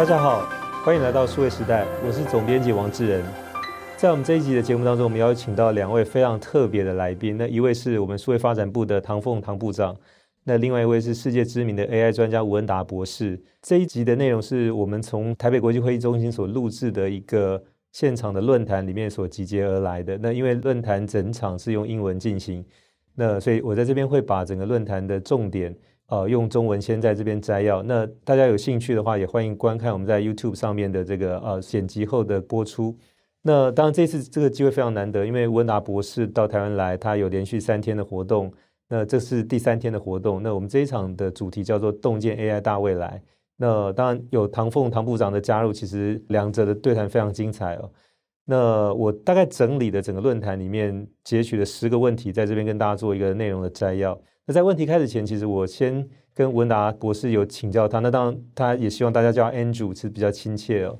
大家好，欢迎来到数位时代，我是总编辑王志仁。在我们这一集的节目当中，我们邀请到两位非常特别的来宾，那一位是我们数位发展部的唐凤唐部长，那另外一位是世界知名的 AI 专家吴恩达博士。这一集的内容是我们从台北国际会议中心所录制的一个现场的论坛里面所集结而来的。那因为论坛整场是用英文进行。那所以，我在这边会把整个论坛的重点，呃，用中文先在这边摘要。那大家有兴趣的话，也欢迎观看我们在 YouTube 上面的这个呃剪辑后的播出。那当然，这次这个机会非常难得，因为温达博士到台湾来，他有连续三天的活动。那这是第三天的活动。那我们这一场的主题叫做“洞见 AI 大未来”。那当然有唐凤唐部长的加入，其实两者的对谈非常精彩哦。那我大概整理的整个论坛里面截取了十个问题，在这边跟大家做一个内容的摘要。在问题开始前，其实我先跟文达博士有请教他。那当然，他也希望大家叫 Andrew，其实比较亲切哦。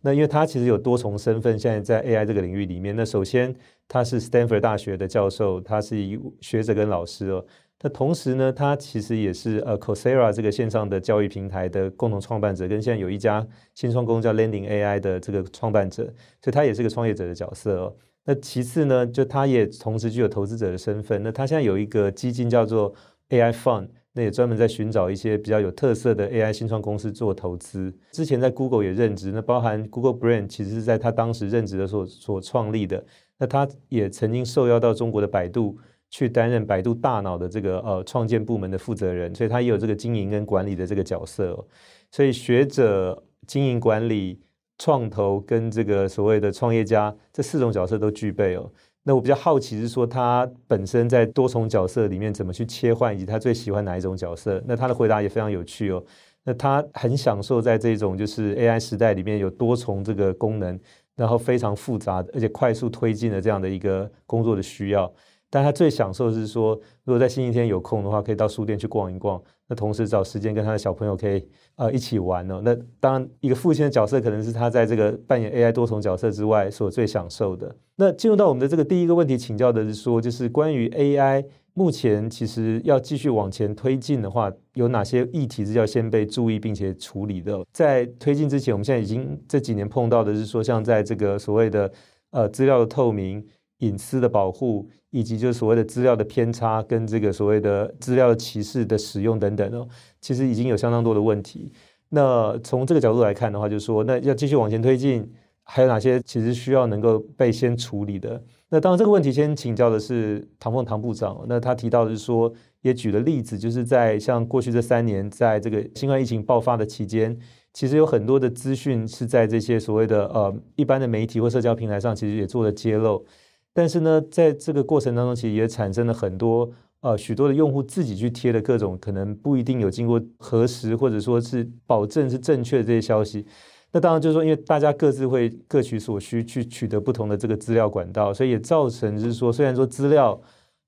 那因为他其实有多重身份，现在在 AI 这个领域里面。那首先他是 Stanford 大学的教授，他是一学者跟老师哦。那同时呢，他其实也是呃 Coursera 这个线上的教育平台的共同创办者，跟现在有一家新创公司叫 Landing AI 的这个创办者，所以他也是个创业者的角色哦。那其次呢，就他也同时具有投资者的身份。那他现在有一个基金叫做 AI Fund，那也专门在寻找一些比较有特色的 AI 新创公司做投资。之前在 Google 也任职，那包含 Google Brain 其实是在他当时任职的时候所创立的。那他也曾经受邀到中国的百度。去担任百度大脑的这个呃创建部门的负责人，所以他也有这个经营跟管理的这个角色。所以学者、经营管理、创投跟这个所谓的创业家这四种角色都具备哦。那我比较好奇是说，他本身在多重角色里面怎么去切换，以及他最喜欢哪一种角色？那他的回答也非常有趣哦。那他很享受在这种就是 AI 时代里面有多重这个功能，然后非常复杂的而且快速推进的这样的一个工作的需要。但他最享受的是说，如果在星期天有空的话，可以到书店去逛一逛。那同时找时间跟他的小朋友可以呃一起玩哦。那当然，一个父亲的角色可能是他在这个扮演 AI 多重角色之外所最享受的。那进入到我们的这个第一个问题，请教的是说，就是关于 AI 目前其实要继续往前推进的话，有哪些议题是要先被注意并且处理的？在推进之前，我们现在已经这几年碰到的是说，像在这个所谓的呃资料的透明。隐私的保护，以及就是所谓的资料的偏差，跟这个所谓的资料歧视的使用等等哦，其实已经有相当多的问题。那从这个角度来看的话，就是说，那要继续往前推进，还有哪些其实需要能够被先处理的？那当然，这个问题先请教的是唐凤唐部长。那他提到的是说，也举了例子，就是在像过去这三年，在这个新冠疫情爆发的期间，其实有很多的资讯是在这些所谓的呃一般的媒体或社交平台上，其实也做了揭露。但是呢，在这个过程当中，其实也产生了很多呃许多的用户自己去贴的各种可能不一定有经过核实或者说是保证是正确的这些消息。那当然就是说，因为大家各自会各取所需去取得不同的这个资料管道，所以也造成就是说，虽然说资料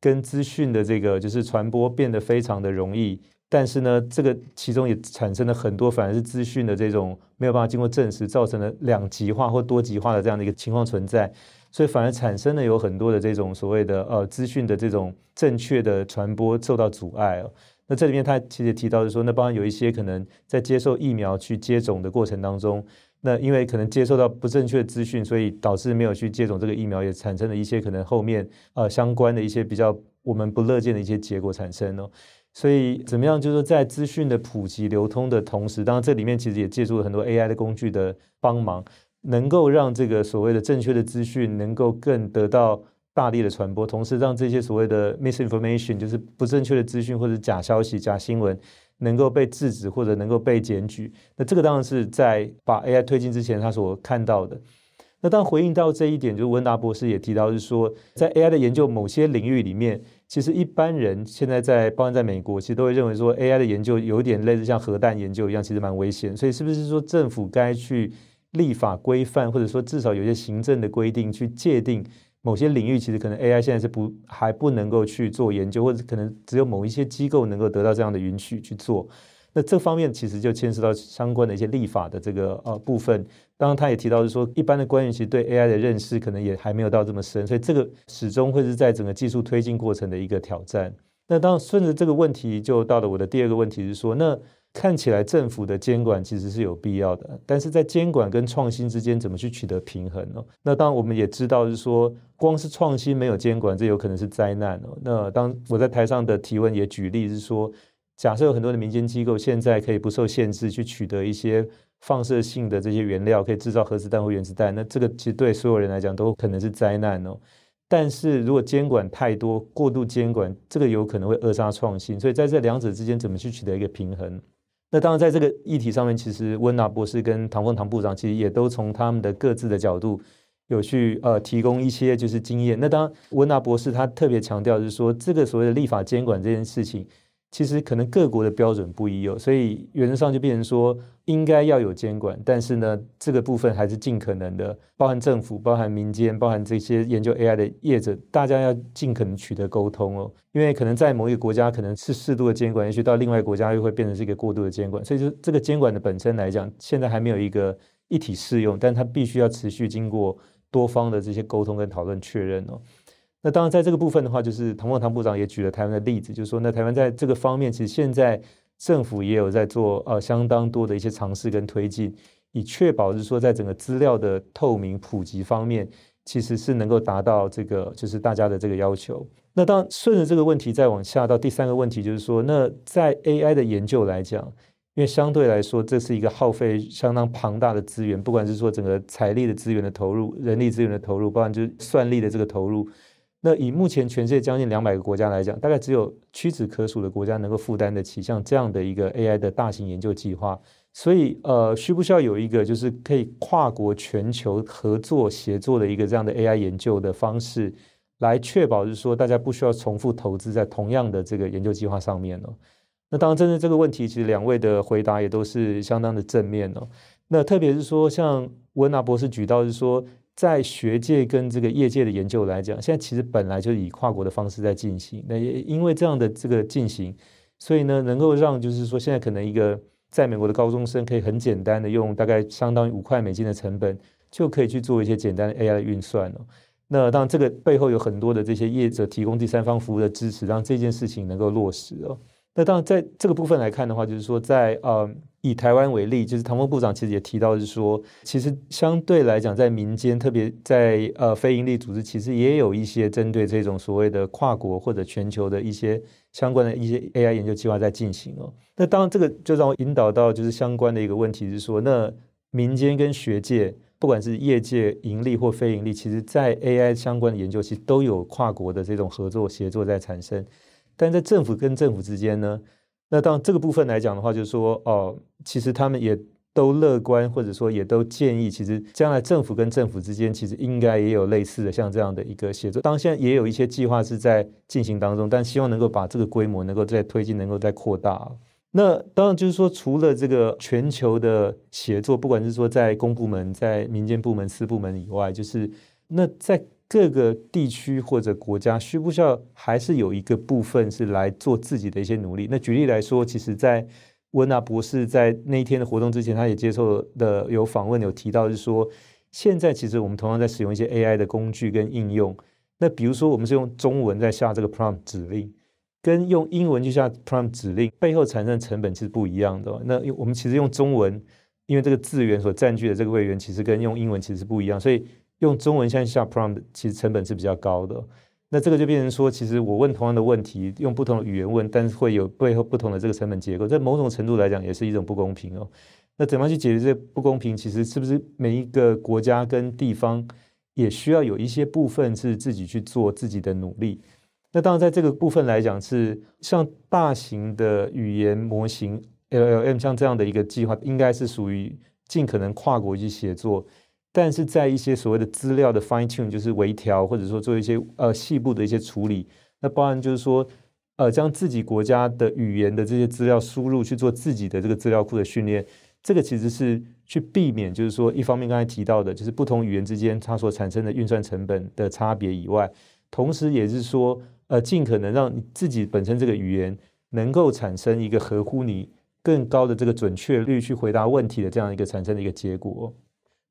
跟资讯的这个就是传播变得非常的容易，但是呢，这个其中也产生了很多反而是资讯的这种没有办法经过证实，造成了两极化或多极化的这样的一个情况存在。所以反而产生了有很多的这种所谓的呃资讯的这种正确的传播受到阻碍哦。那这里面他其实提到是说，那包含有一些可能在接受疫苗去接种的过程当中，那因为可能接受到不正确的资讯，所以导致没有去接种这个疫苗，也产生了一些可能后面呃相关的一些比较我们不乐见的一些结果产生哦。所以怎么样，就是说在资讯的普及流通的同时，当然这里面其实也借助了很多 AI 的工具的帮忙。能够让这个所谓的正确的资讯能够更得到大力的传播，同时让这些所谓的 misinformation，就是不正确的资讯或者假消息、假新闻，能够被制止或者能够被检举。那这个当然是在把 AI 推进之前他所看到的。那当回应到这一点，就是温达博士也提到是说，在 AI 的研究某些领域里面，其实一般人现在在，包括在美国，其实都会认为说 AI 的研究有点类似像核弹研究一样，其实蛮危险。所以是不是说政府该去立法规范，或者说至少有些行政的规定去界定某些领域，其实可能 AI 现在是不还不能够去做研究，或者可能只有某一些机构能够得到这样的允许去做。那这方面其实就牵涉到相关的一些立法的这个呃部分。当然，他也提到是说，一般的官员其实对 AI 的认识可能也还没有到这么深，所以这个始终会是在整个技术推进过程的一个挑战。那当顺着这个问题，就到了我的第二个问题是说，那看起来政府的监管其实是有必要的，但是在监管跟创新之间怎么去取得平衡呢？那当然我们也知道是说，光是创新没有监管，这有可能是灾难哦。那当我在台上的提问也举例是说，假设有很多的民间机构现在可以不受限制去取得一些放射性的这些原料，可以制造核子弹或原子弹，那这个其实对所有人来讲都可能是灾难哦。但是如果监管太多，过度监管，这个有可能会扼杀创新。所以在这两者之间，怎么去取得一个平衡？那当然，在这个议题上面，其实温拿博士跟唐凤唐部长其实也都从他们的各自的角度有去呃提供一些就是经验。那当，温拿博士他特别强调就是说，这个所谓的立法监管这件事情。其实可能各国的标准不一样，所以原则上就变成说应该要有监管，但是呢，这个部分还是尽可能的，包含政府、包含民间、包含这些研究 AI 的业者，大家要尽可能取得沟通哦。因为可能在某一个国家可能是适度的监管，也许到另外一个国家又会变成是一个过度的监管，所以就这个监管的本身来讲，现在还没有一个一体适用，但它必须要持续经过多方的这些沟通跟讨论确认哦。那当然，在这个部分的话，就是唐凤唐部长也举了台湾的例子，就是说，那台湾在这个方面，其实现在政府也有在做呃相当多的一些尝试跟推进，以确保就是说，在整个资料的透明普及方面，其实是能够达到这个就是大家的这个要求。那当顺着这个问题再往下到第三个问题，就是说，那在 AI 的研究来讲，因为相对来说，这是一个耗费相当庞大的资源，不管是说整个财力的资源的投入、人力资源的投入，包含就是算力的这个投入。那以目前全世界将近两百个国家来讲，大概只有屈指可数的国家能够负担得起像这样的一个 AI 的大型研究计划。所以，呃，需不需要有一个就是可以跨国全球合作协作的一个这样的 AI 研究的方式，来确保就是说大家不需要重复投资在同样的这个研究计划上面呢？那当然，针对这个问题，其实两位的回答也都是相当的正面哦。那特别是说，像温纳博士举到是说。在学界跟这个业界的研究来讲，现在其实本来就是以跨国的方式在进行。那也因为这样的这个进行，所以呢，能够让就是说，现在可能一个在美国的高中生可以很简单的用大概相当于五块美金的成本，就可以去做一些简单的 AI 的运算了。那当然，这个背后有很多的这些业者提供第三方服务的支持，让这件事情能够落实哦。那当然，在这个部分来看的话，就是说在，在呃，以台湾为例，就是唐凤部长其实也提到，是说，其实相对来讲，在民间，特别在呃非营利组织，其实也有一些针对这种所谓的跨国或者全球的一些相关的一些 AI 研究计划在进行哦。那当然，这个就让我引导到就是相关的一个问题，是说，那民间跟学界，不管是业界盈利或非盈利，其实在 AI 相关的研究，其实都有跨国的这种合作协作在产生。但在政府跟政府之间呢，那当这个部分来讲的话，就是说，哦，其实他们也都乐观，或者说也都建议，其实将来政府跟政府之间，其实应该也有类似的像这样的一个协作。当然现在也有一些计划是在进行当中，但希望能够把这个规模能够再推进，能够再扩大。那当然就是说，除了这个全球的协作，不管是说在公部门、在民间部门、私部门以外，就是那在。各个地区或者国家需不需要还是有一个部分是来做自己的一些努力？那举例来说，其实，在温拿博士在那一天的活动之前，他也接受的有访问，有提到是说，现在其实我们同样在使用一些 AI 的工具跟应用。那比如说，我们是用中文在下这个 prompt 指令，跟用英文去下 prompt 指令，背后产生的成本其实不一样的。那我们其实用中文，因为这个字源所占据的这个位元，其实跟用英文其实不一样，所以。用中文现在下 prompt 其实成本是比较高的，那这个就变成说，其实我问同样的问题，用不同的语言问，但是会有背后不同的这个成本结构，在某种程度来讲也是一种不公平哦。那怎么样去解决这不公平？其实是不是每一个国家跟地方也需要有一些部分是自己去做自己的努力？那当然，在这个部分来讲，是像大型的语言模型 LLM 像这样的一个计划，应该是属于尽可能跨国去协作。但是在一些所谓的资料的 fine tune，就是微调，或者说做一些呃细部的一些处理，那包含就是说，呃，将自己国家的语言的这些资料输入去做自己的这个资料库的训练，这个其实是去避免，就是说一方面刚才提到的，就是不同语言之间它所产生的运算成本的差别以外，同时也是说，呃，尽可能让你自己本身这个语言能够产生一个合乎你更高的这个准确率去回答问题的这样一个产生的一个结果。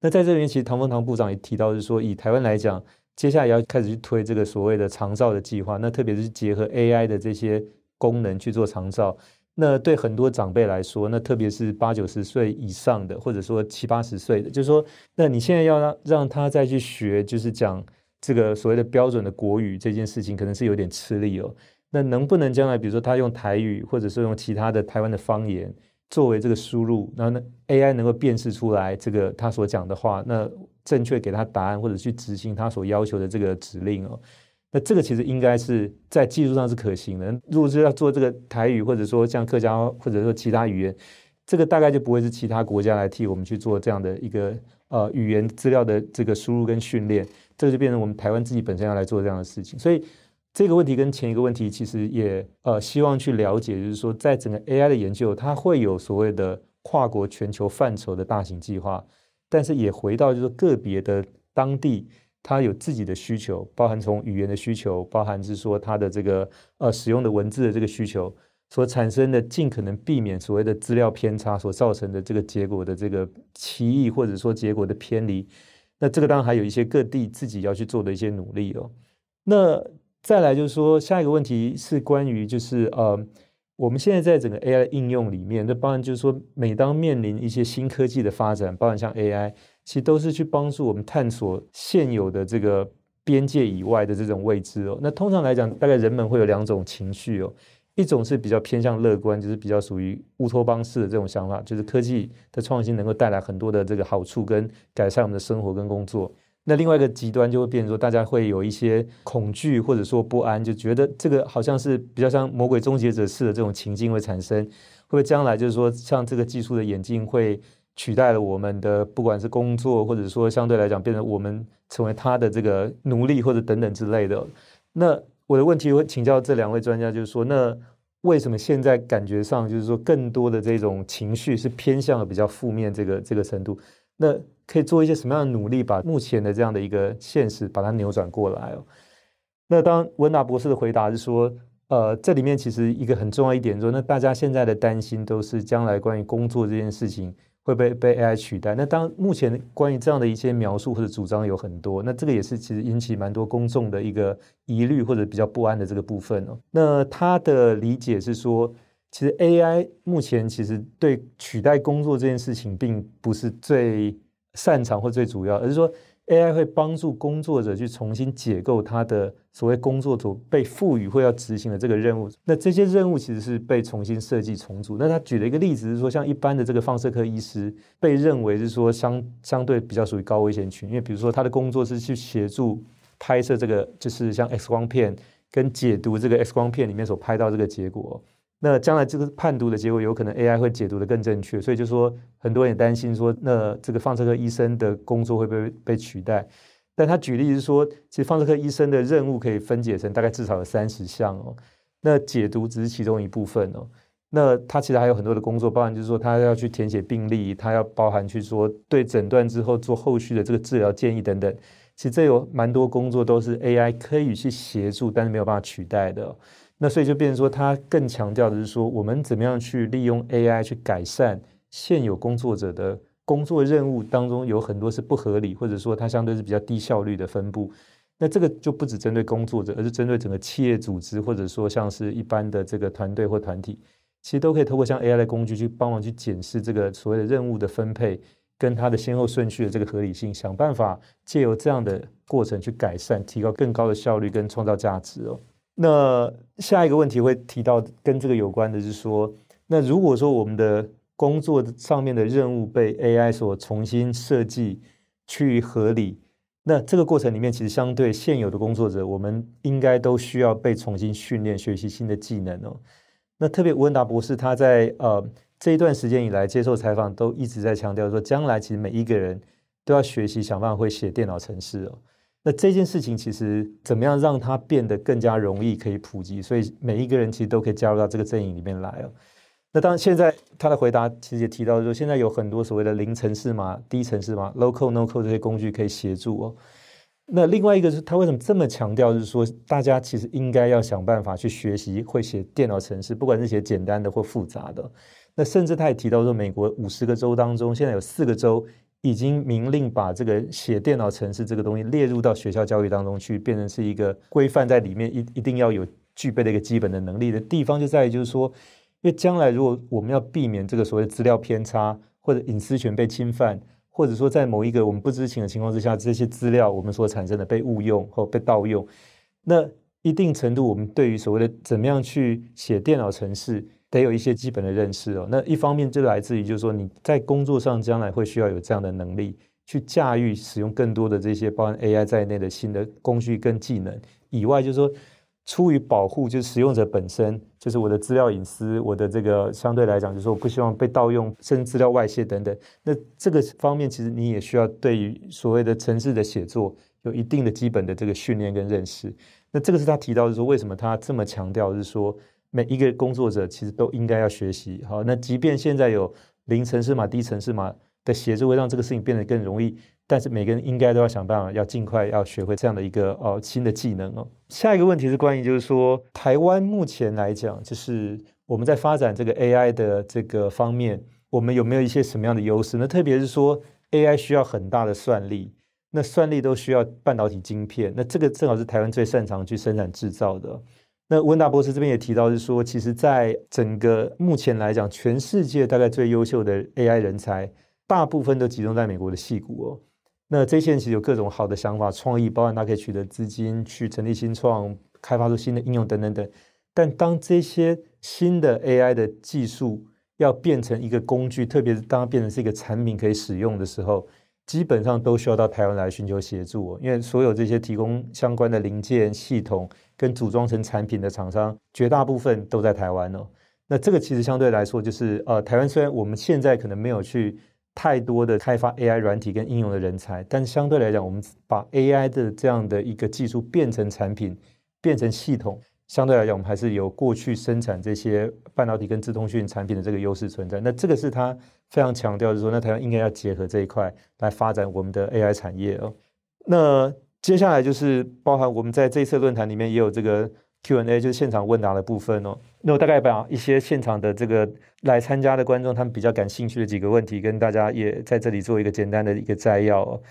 那在这边，其实唐凤唐部长也提到，是说以台湾来讲，接下来要开始去推这个所谓的长照的计划。那特别是结合 AI 的这些功能去做长照。那对很多长辈来说，那特别是八九十岁以上的，或者说七八十岁的，就是说，那你现在要让让他再去学，就是讲这个所谓的标准的国语这件事情，可能是有点吃力哦。那能不能将来，比如说他用台语，或者是用其他的台湾的方言作为这个输入，然后呢，AI 能够辨识出来这个他所讲的话，那正确给他答案，或者去执行他所要求的这个指令哦。那这个其实应该是在技术上是可行的。如果是要做这个台语，或者说像客家或者说其他语言，这个大概就不会是其他国家来替我们去做这样的一个呃语言资料的这个输入跟训练，这个就变成我们台湾自己本身要来做这样的事情。所以这个问题跟前一个问题其实也呃希望去了解，就是说在整个 AI 的研究，它会有所谓的跨国全球范畴的大型计划，但是也回到就是个别的当地。它有自己的需求，包含从语言的需求，包含是说它的这个呃使用的文字的这个需求所产生的，尽可能避免所谓的资料偏差所造成的这个结果的这个歧义，或者说结果的偏离。那这个当然还有一些各地自己要去做的一些努力哦。那再来就是说，下一个问题是关于就是呃，我们现在在整个 AI 应用里面，那包含就是说，每当面临一些新科技的发展，包含像 AI。其实都是去帮助我们探索现有的这个边界以外的这种未知哦。那通常来讲，大概人们会有两种情绪哦。一种是比较偏向乐观，就是比较属于乌托邦式的这种想法，就是科技的创新能够带来很多的这个好处跟改善我们的生活跟工作。那另外一个极端就会变成说，大家会有一些恐惧或者说不安，就觉得这个好像是比较像魔鬼终结者似的这种情境会产生，会不会将来就是说像这个技术的演进会。取代了我们的不管是工作，或者说相对来讲变成我们成为他的这个奴隶或者等等之类的。那我的问题会请教这两位专家，就是说，那为什么现在感觉上就是说更多的这种情绪是偏向了比较负面这个这个程度？那可以做一些什么样的努力，把目前的这样的一个现实把它扭转过来哦？那当温达博士的回答是说，呃，这里面其实一个很重要一点说，那大家现在的担心都是将来关于工作这件事情。会被被 AI 取代？那当目前关于这样的一些描述或者主张有很多，那这个也是其实引起蛮多公众的一个疑虑或者比较不安的这个部分哦。那他的理解是说，其实 AI 目前其实对取代工作这件事情并不是最擅长或最主要，而是说。AI 会帮助工作者去重新解构他的所谓工作所被赋予或要执行的这个任务。那这些任务其实是被重新设计重组。那他举了一个例子是说，像一般的这个放射科医师，被认为是说相相对比较属于高危险群，因为比如说他的工作是去协助拍摄这个，就是像 X 光片跟解读这个 X 光片里面所拍到这个结果。那将来这个判读的结果有可能 AI 会解读得更正确，所以就说很多人也担心说，那这个放射科医生的工作会不会被取代？但他举例是说，其实放射科医生的任务可以分解成大概至少有三十项哦，那解读只是其中一部分哦。那他其实还有很多的工作，包含就是说他要去填写病历，他要包含去说对诊断之后做后续的这个治疗建议等等。其实这有蛮多工作都是 AI 可以去协助，但是没有办法取代的。那所以就变成说，他更强调的是说，我们怎么样去利用 AI 去改善现有工作者的工作任务当中有很多是不合理，或者说它相对是比较低效率的分布。那这个就不只针对工作者，而是针对整个企业组织，或者说像是一般的这个团队或团体，其实都可以透过像 AI 的工具去帮忙去检视这个所谓的任务的分配跟它的先后顺序的这个合理性，想办法借由这样的过程去改善，提高更高的效率跟创造价值哦。那下一个问题会提到跟这个有关的是说，那如果说我们的工作上面的任务被 AI 所重新设计去合理，那这个过程里面其实相对现有的工作者，我们应该都需要被重新训练、学习新的技能哦。那特别吴文达博士他在呃这一段时间以来接受采访，都一直在强调说，将来其实每一个人都要学习想办法会写电脑程式哦。那这件事情其实怎么样让它变得更加容易可以普及？所以每一个人其实都可以加入到这个阵营里面来哦。那当然，现在他的回答其实也提到说，现在有很多所谓的零程式码、低程式码、local、no code 这些工具可以协助哦。那另外一个是他为什么这么强调，就是说大家其实应该要想办法去学习会写电脑程式，不管是写简单的或复杂的。那甚至他也提到说，美国五十个州当中，现在有四个州。已经明令把这个写电脑程式这个东西列入到学校教育当中去，变成是一个规范在里面，一一定要有具备的一个基本的能力的地方，就在于就是说，因为将来如果我们要避免这个所谓资料偏差或者隐私权被侵犯，或者说在某一个我们不知情的情况之下，这些资料我们所产生的被误用或被盗用，那一定程度我们对于所谓的怎么样去写电脑程式，得有一些基本的认识哦。那一方面就来自于就是说你在工作上将来会需要有这样的能力，去驾驭使用更多的这些包含 AI 在内的新的工具跟技能以外，就是说。出于保护，就是使用者本身，就是我的资料隐私，我的这个相对来讲，就是说我不希望被盗用，甚至资料外泄等等。那这个方面，其实你也需要对于所谓的城市的写作有一定的基本的这个训练跟认识。那这个是他提到的说，为什么他这么强调，是说每一个工作者其实都应该要学习。好，那即便现在有零城市码、低城市码的协助，会让这个事情变得更容易。但是每个人应该都要想办法，要尽快要学会这样的一个哦新的技能哦。下一个问题是关于就是说，台湾目前来讲，就是我们在发展这个 AI 的这个方面，我们有没有一些什么样的优势？那特别是说 AI 需要很大的算力，那算力都需要半导体晶片，那这个正好是台湾最擅长去生产制造的。那温达博士这边也提到是说，其实在整个目前来讲，全世界大概最优秀的 AI 人才，大部分都集中在美国的矽谷哦。那这些人其实有各种好的想法、创意，包含他可以取得资金去成立新创、开发出新的应用等等等。但当这些新的 AI 的技术要变成一个工具，特别是当它变成是一个产品可以使用的时候，基本上都需要到台湾来寻求协助。因为所有这些提供相关的零件、系统跟组装成产品的厂商，绝大部分都在台湾哦。那这个其实相对来说，就是呃，台湾虽然我们现在可能没有去。太多的开发 AI 软体跟应用的人才，但相对来讲，我们把 AI 的这样的一个技术变成产品，变成系统，相对来讲，我们还是有过去生产这些半导体跟自通讯产品的这个优势存在。那这个是它非常强调，就是说，那台湾应该要结合这一块来发展我们的 AI 产业哦。那接下来就是包含我们在这一次论坛里面也有这个。Q&A 就是现场问答的部分哦。那我大概把一些现场的这个来参加的观众他们比较感兴趣的几个问题跟大家也在这里做一个简单的一个摘要哦。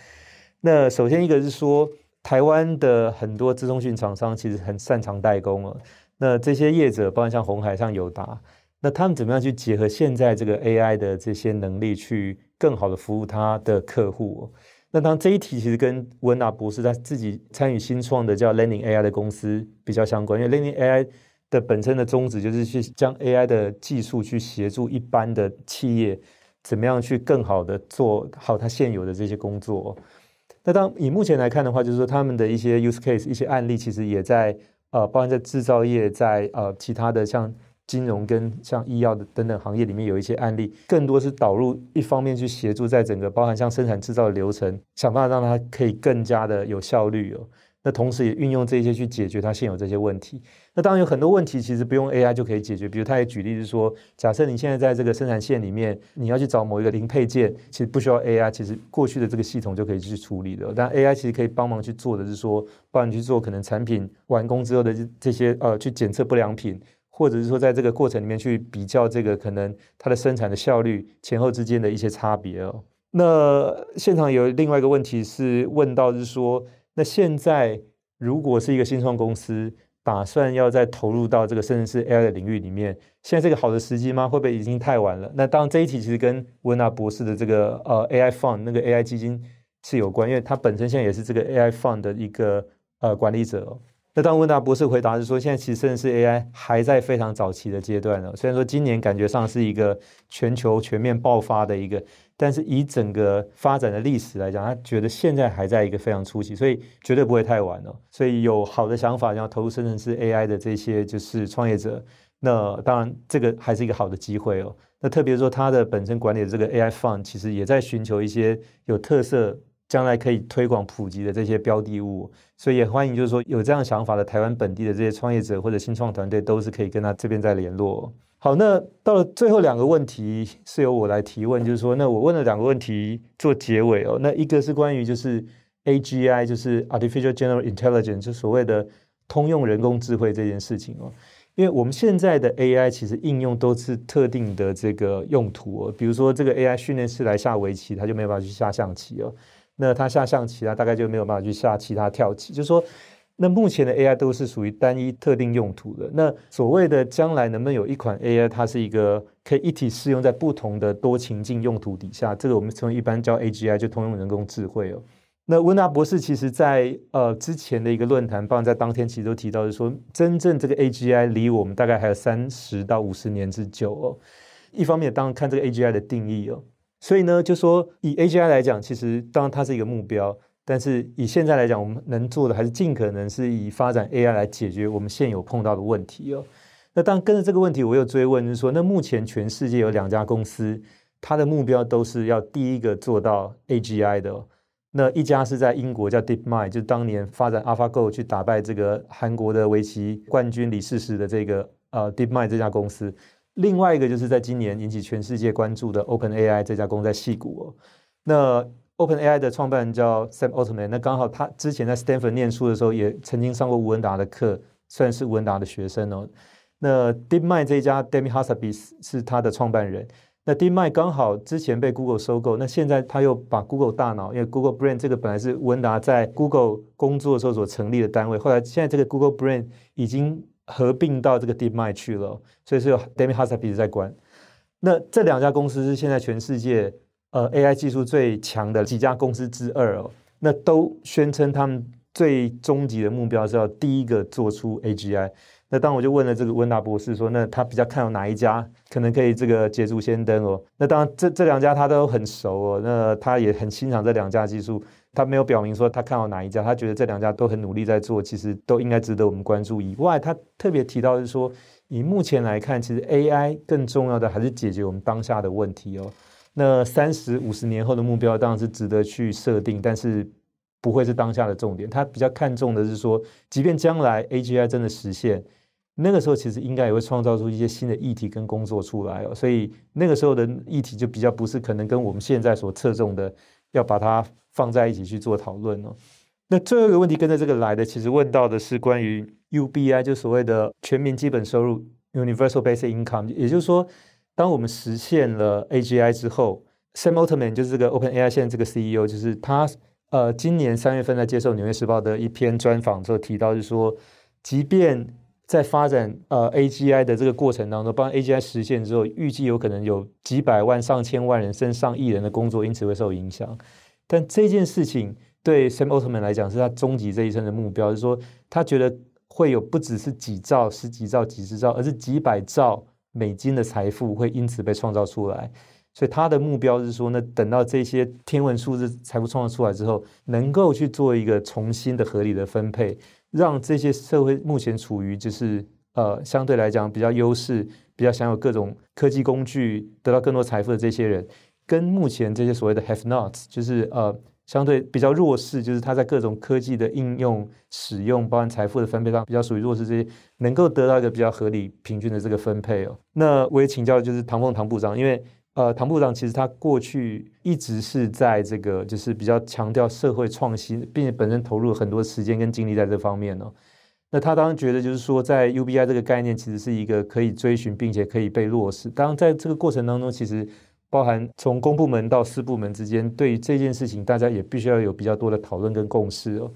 那首先一个是说，台湾的很多资通讯厂商其实很擅长代工哦。那这些业者，包括像鸿海、像友达，那他们怎么样去结合现在这个 AI 的这些能力，去更好的服务他的客户？那当这一题其实跟温达博士他自己参与新创的叫 Landing AI 的公司比较相关，因为 Landing AI 的本身的宗旨就是去将 AI 的技术去协助一般的企业怎么样去更好的做好它现有的这些工作。那当以目前来看的话，就是说他们的一些 use case 一些案例其实也在呃，包含在制造业，在呃其他的像。金融跟像医药的等等行业里面有一些案例，更多是导入一方面去协助，在整个包含像生产制造的流程，想办法让它可以更加的有效率哦。那同时也运用这些去解决它现有这些问题。那当然有很多问题其实不用 AI 就可以解决，比如他也举例是说，假设你现在在这个生产线里面，你要去找某一个零配件，其实不需要 AI，其实过去的这个系统就可以去处理的。但 AI 其实可以帮忙去做的是说，帮你去做可能产品完工之后的这些呃，去检测不良品。或者是说，在这个过程里面去比较这个可能它的生产的效率前后之间的一些差别哦。那现场有另外一个问题是问到是说，那现在如果是一个新创公司打算要再投入到这个甚至是 AI 的领域里面，现在这个好的时机吗？会不会已经太晚了？那当然这一题其实跟温达博士的这个呃 AI Fund 那个 AI 基金是有关，因为他本身现在也是这个 AI Fund 的一个呃管理者哦。那当温达博士回答是说，现在其实生成式 AI 还在非常早期的阶段呢。虽然说今年感觉上是一个全球全面爆发的一个，但是以整个发展的历史来讲，他觉得现在还在一个非常初期，所以绝对不会太晚了。所以有好的想法要投入深圳市 AI 的这些就是创业者，那当然这个还是一个好的机会哦。那特别说他的本身管理的这个 AI Fund，其实也在寻求一些有特色。将来可以推广普及的这些标的物，所以也欢迎，就是说有这样想法的台湾本地的这些创业者或者新创团队，都是可以跟他这边再联络。好，那到了最后两个问题是由我来提问，就是说，那我问了两个问题做结尾哦。那一个是关于就是 AGI，就是 Artificial General Intelligence，就所谓的通用人工智慧这件事情哦。因为我们现在的 AI 其实应用都是特定的这个用途哦，比如说这个 AI 训练师来下围棋，他就没有办法去下象棋哦。那他下象棋啊，大概就没有办法去下其他跳棋。就是说那目前的 AI 都是属于单一特定用途的。那所谓的将来能不能有一款 AI，它是一个可以一体适用在不同的多情境用途底下？这个我们称为一般叫 AGI，就通用人工智慧哦。那温达博士其实在呃之前的一个论坛，包括在当天其实都提到，是说真正这个 AGI 离我们大概还有三十到五十年之久哦。一方面当然看这个 AGI 的定义哦，所以呢就说以 AGI 来讲，其实当然它是一个目标。但是以现在来讲，我们能做的还是尽可能是以发展 AI 来解决我们现有碰到的问题哦。那当然跟着这个问题，我有追问，就是说，那目前全世界有两家公司，它的目标都是要第一个做到 AGI 的。哦那一家是在英国叫 DeepMind，就是当年发展 AlphaGo 去打败这个韩国的围棋冠军李世石的这个呃 DeepMind 这家公司。另外一个就是在今年引起全世界关注的 OpenAI 这家公司在矽谷哦。那 OpenAI 的创办人叫 Sam Altman，那刚好他之前在 Stanford 念书的时候，也曾经上过吴文达的课，算是吴文达的学生哦。那 DeepMind 这一家 d e m i Hassabis 是他的创办人。那 DeepMind 刚好之前被 Google 收购，那现在他又把 Google 大脑，因为 Google Brain 这个本来是吴文达在 Google 工作的时候所成立的单位，后来现在这个 Google Brain 已经合并到这个 DeepMind 去了，所以是有 Demis Hassabis 在管。那这两家公司是现在全世界。呃，AI 技术最强的几家公司之二哦，那都宣称他们最终极的目标是要第一个做出 AGI。那当我就问了这个温达博士说，那他比较看好哪一家可能可以这个捷足先登哦？那当然这这两家他都很熟哦，那他也很欣赏这两家技术，他没有表明说他看好哪一家，他觉得这两家都很努力在做，其实都应该值得我们关注。以外，他特别提到是说，以目前来看，其实 AI 更重要的还是解决我们当下的问题哦。那三十五十年后的目标当然是值得去设定，但是不会是当下的重点。他比较看重的是说，即便将来 AGI 真的实现，那个时候其实应该也会创造出一些新的议题跟工作出来哦。所以那个时候的议题就比较不是可能跟我们现在所侧重的要把它放在一起去做讨论哦。那最后一个问题跟着这个来的，其实问到的是关于 UBI，就所谓的全民基本收入 （Universal Basic Income），也就是说。当我们实现了 AGI 之后，Sam Altman 就是这个 OpenAI 现在这个 CEO，就是他呃，今年三月份在接受《纽约时报》的一篇专访之后提到，就是说，即便在发展呃 AGI 的这个过程当中，帮 AGI 实现之后，预计有可能有几百万、上千万人甚至上亿人的工作因此会受影响。但这件事情对 Sam Altman 来讲，是他终极这一生的目标，就是说，他觉得会有不只是几兆、十几兆、几十兆，而是几百兆。美金的财富会因此被创造出来，所以他的目标是说那，等到这些天文数字财富创造出来之后，能够去做一个重新的合理的分配，让这些社会目前处于就是呃相对来讲比较优势、比较享有各种科技工具、得到更多财富的这些人，跟目前这些所谓的 have-nots，就是呃。相对比较弱势，就是它在各种科技的应用、使用，包含财富的分配上，比较属于弱势这些，能够得到一个比较合理、平均的这个分配哦。那我也请教，就是唐凤唐部长，因为呃，唐部长其实他过去一直是在这个，就是比较强调社会创新，并且本身投入很多时间跟精力在这方面哦。那他当然觉得，就是说，在 UBI 这个概念，其实是一个可以追寻，并且可以被落实。当然，在这个过程当中，其实。包含从公部门到私部门之间，对于这件事情，大家也必须要有比较多的讨论跟共识哦。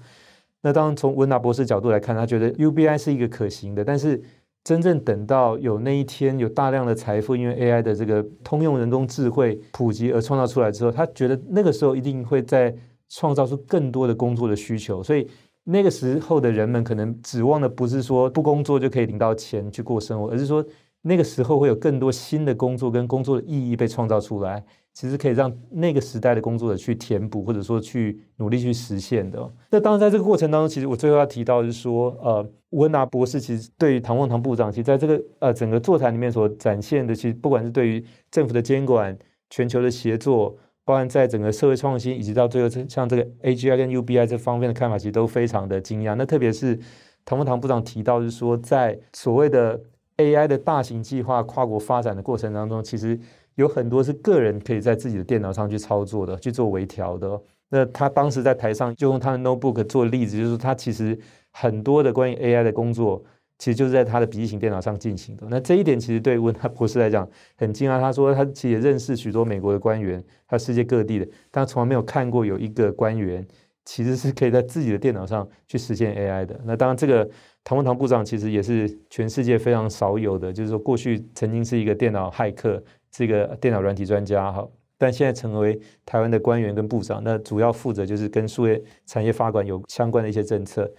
那当然，从温达博士角度来看，他觉得 UBI 是一个可行的，但是真正等到有那一天有大量的财富，因为 AI 的这个通用人工智慧普及而创造出来之后，他觉得那个时候一定会在创造出更多的工作的需求，所以那个时候的人们可能指望的不是说不工作就可以领到钱去过生活，而是说。那个时候会有更多新的工作跟工作的意义被创造出来，其实可以让那个时代的工作者去填补，或者说去努力去实现的。那当然，在这个过程当中，其实我最后要提到的是说，呃，温达博士其实对于唐凤唐部长，其实在这个呃整个座谈里面所展现的，其实不管是对于政府的监管、全球的协作，包含在整个社会创新，以及到最后像这个 AGI 跟 UBI 这方面的看法，其实都非常的惊讶。那特别是唐凤唐部长提到，是说在所谓的 AI 的大型计划跨国发展的过程当中，其实有很多是个人可以在自己的电脑上去操作的，去做微调的。那他当时在台上就用他的 notebook 做例子，就是他其实很多的关于 AI 的工作，其实就是在他的笔记型电脑上进行的。那这一点其实对温达博士来讲很惊讶。他说他其实也认识许多美国的官员，还有世界各地的，但从来没有看过有一个官员其实是可以在自己的电脑上去实现 AI 的。那当然，这个唐文唐部长其实也是全世界非常少有的，就是说过去曾经是一个电脑骇客，是一个电脑软体专家哈，但现在成为台湾的官员跟部长，那主要负责就是跟数位产业发展有相关的一些政策。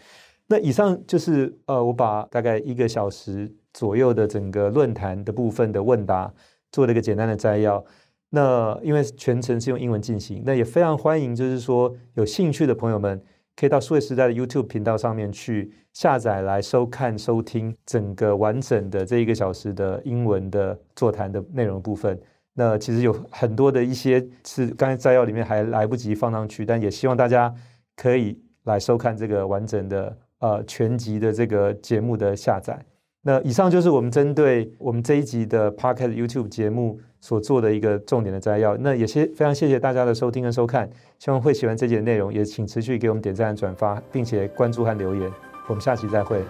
那以上就是呃，我把大概一个小时左右的整个论坛的部分的问答做了一个简单的摘要。那因为全程是用英文进行，那也非常欢迎，就是说有兴趣的朋友们可以到数位时代的 YouTube 频道上面去下载来收看、收听整个完整的这一个小时的英文的座谈的内容部分。那其实有很多的一些是刚才摘要里面还来不及放上去，但也希望大家可以来收看这个完整的呃全集的这个节目的下载。那以上就是我们针对我们这一集的 Podcast YouTube 节目所做的一个重点的摘要。那也谢非常谢谢大家的收听跟收看，希望会喜欢这集的内容，也请持续给我们点赞、转发，并且关注和留言。我们下期再会。